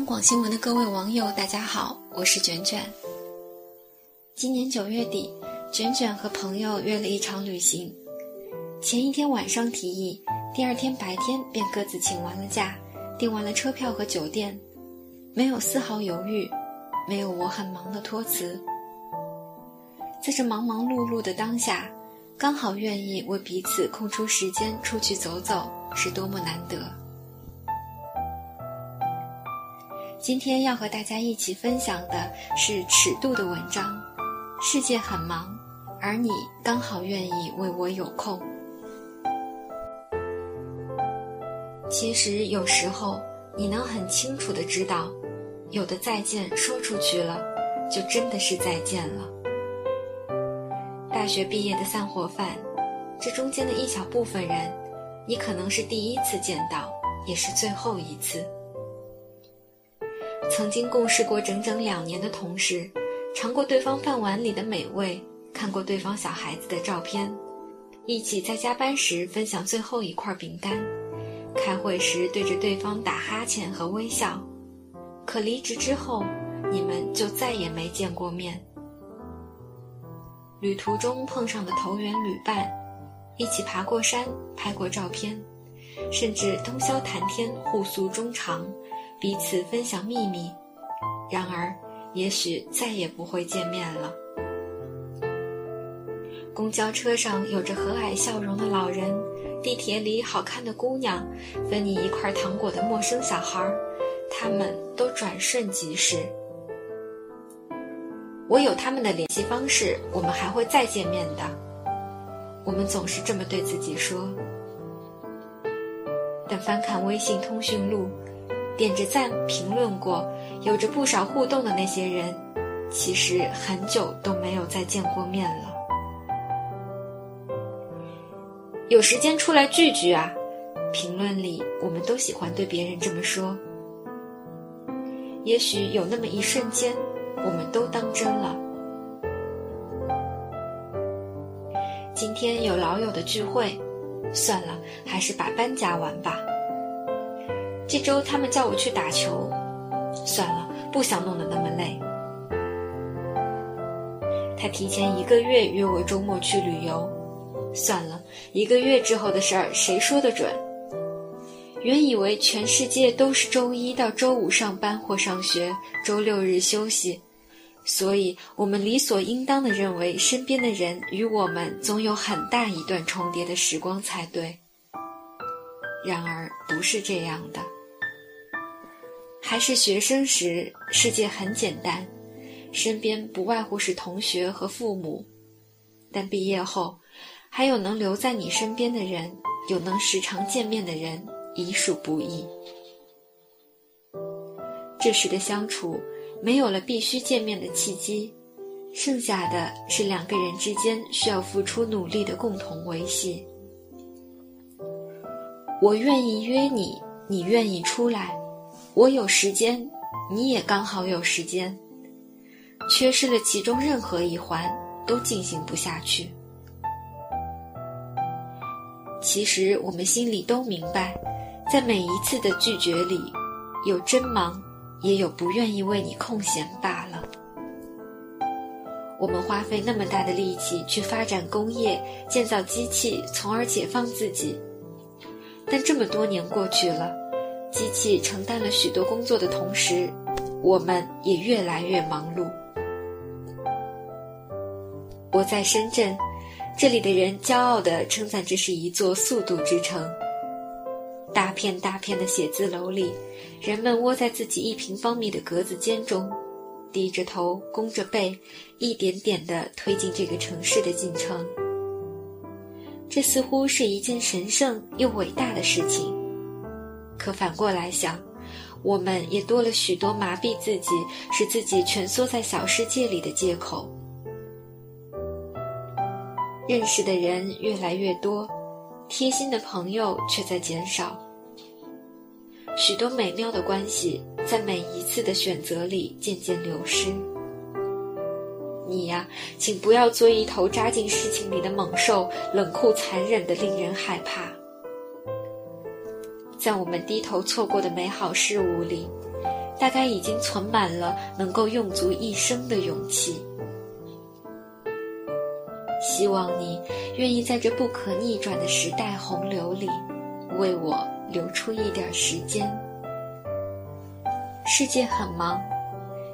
央广新闻的各位网友，大家好，我是卷卷。今年九月底，卷卷和朋友约了一场旅行。前一天晚上提议，第二天白天便各自请完了假，订完了车票和酒店，没有丝毫犹豫，没有我很忙的托辞。在这忙忙碌碌的当下，刚好愿意为彼此空出时间出去走走，是多么难得。今天要和大家一起分享的是尺度的文章。世界很忙，而你刚好愿意为我有空。其实有时候你能很清楚的知道，有的再见说出去了，就真的是再见了。大学毕业的散伙饭，这中间的一小部分人，你可能是第一次见到，也是最后一次。曾经共事过整整两年的同事，尝过对方饭碗里的美味，看过对方小孩子的照片，一起在加班时分享最后一块饼干，开会时对着对方打哈欠和微笑，可离职之后，你们就再也没见过面。旅途中碰上的投缘旅伴，一起爬过山，拍过照片，甚至通宵谈天，互诉衷肠。彼此分享秘密，然而，也许再也不会见面了。公交车上有着和蔼笑容的老人，地铁里好看的姑娘，分你一块糖果的陌生小孩，他们都转瞬即逝。我有他们的联系方式，我们还会再见面的。我们总是这么对自己说，但翻看微信通讯录。点着赞、评论过、有着不少互动的那些人，其实很久都没有再见过面了。有时间出来聚聚啊！评论里我们都喜欢对别人这么说。也许有那么一瞬间，我们都当真了。今天有老友的聚会，算了，还是把班加完吧。这周他们叫我去打球，算了，不想弄得那么累。他提前一个月约我周末去旅游，算了，一个月之后的事儿谁说得准？原以为全世界都是周一到周五上班或上学，周六日休息，所以我们理所应当的认为身边的人与我们总有很大一段重叠的时光才对。然而不是这样的。还是学生时，世界很简单，身边不外乎是同学和父母。但毕业后，还有能留在你身边的人，有能时常见面的人，已属不易。这时的相处，没有了必须见面的契机，剩下的是两个人之间需要付出努力的共同维系。我愿意约你，你愿意出来。我有时间，你也刚好有时间，缺失了其中任何一环，都进行不下去。其实我们心里都明白，在每一次的拒绝里，有真忙，也有不愿意为你空闲罢了。我们花费那么大的力气去发展工业、建造机器，从而解放自己，但这么多年过去了。机器承担了许多工作的同时，我们也越来越忙碌。我在深圳，这里的人骄傲地称赞这是一座速度之城。大片大片的写字楼里，人们窝在自己一平方米的格子间中，低着头，弓着背，一点点地推进这个城市的进程。这似乎是一件神圣又伟大的事情。可反过来想，我们也多了许多麻痹自己、使自己蜷缩在小世界里的借口。认识的人越来越多，贴心的朋友却在减少。许多美妙的关系在每一次的选择里渐渐流失。你呀，请不要做一头扎进事情里的猛兽，冷酷残忍的令人害怕。在我们低头错过的美好事物里，大概已经存满了能够用足一生的勇气。希望你愿意在这不可逆转的时代洪流里，为我留出一点时间。世界很忙，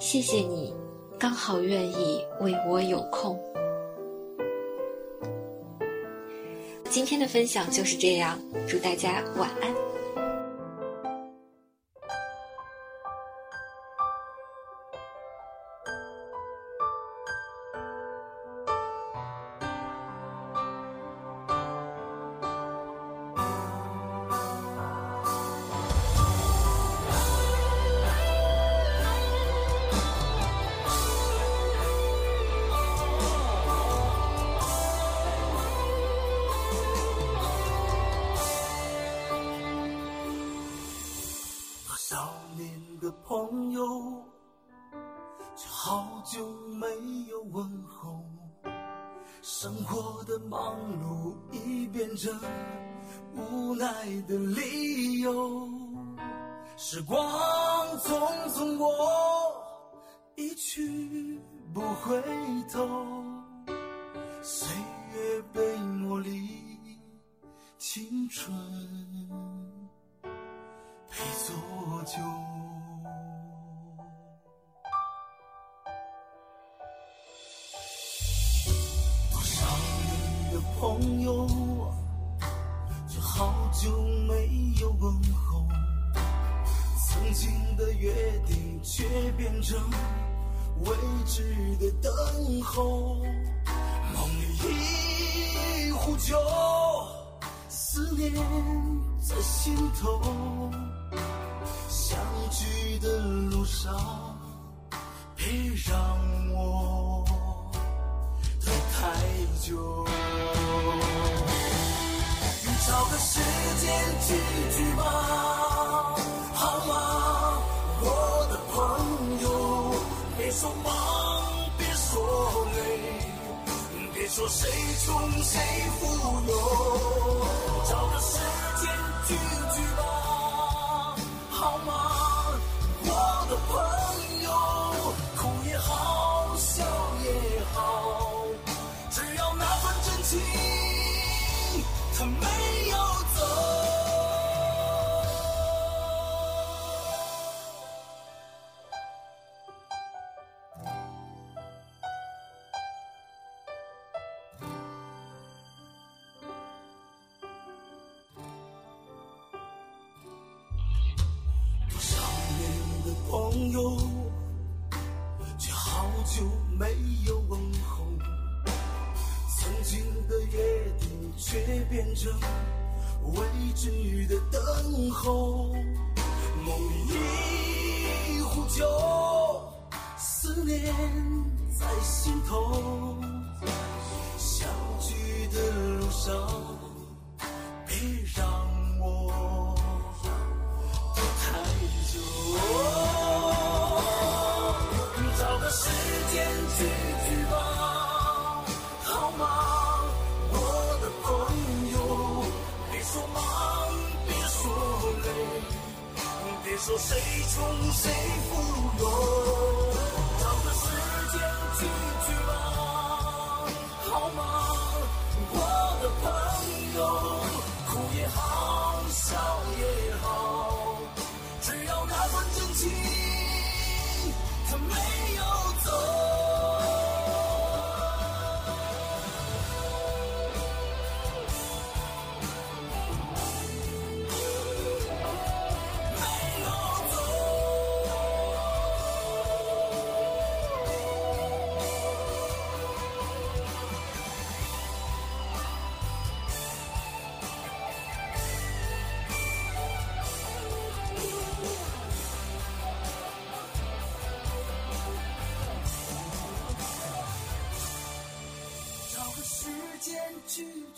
谢谢你，刚好愿意为我有空。今天的分享就是这样，祝大家晚安。久没有问候。生活的忙碌已变成无奈的理由。时光匆匆过，一去不回头。岁月被磨砺，青春被作酒。朋友，却好久没有问候。曾经的约定，却变成未知的等候。梦里一壶酒，思念在心头。相聚的路上，别让我太久。找个时间聚聚吧，好吗，我的朋友？别说忙，别说累，别说谁穷谁富有。变成未知的等候。梦一壶酒，思念在心头。相聚的路上，说谁穷谁富有，找个时间去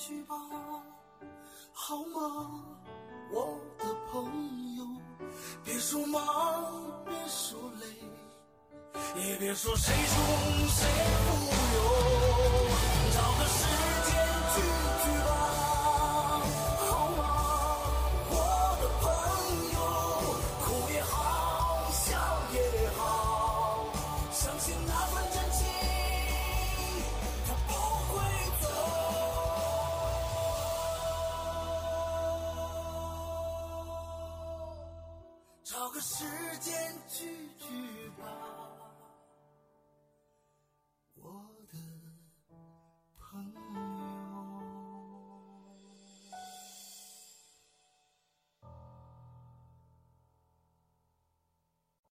去吧，好吗，我的朋友？别说忙，别说累，也别说谁穷谁富有。个时间聚聚吧。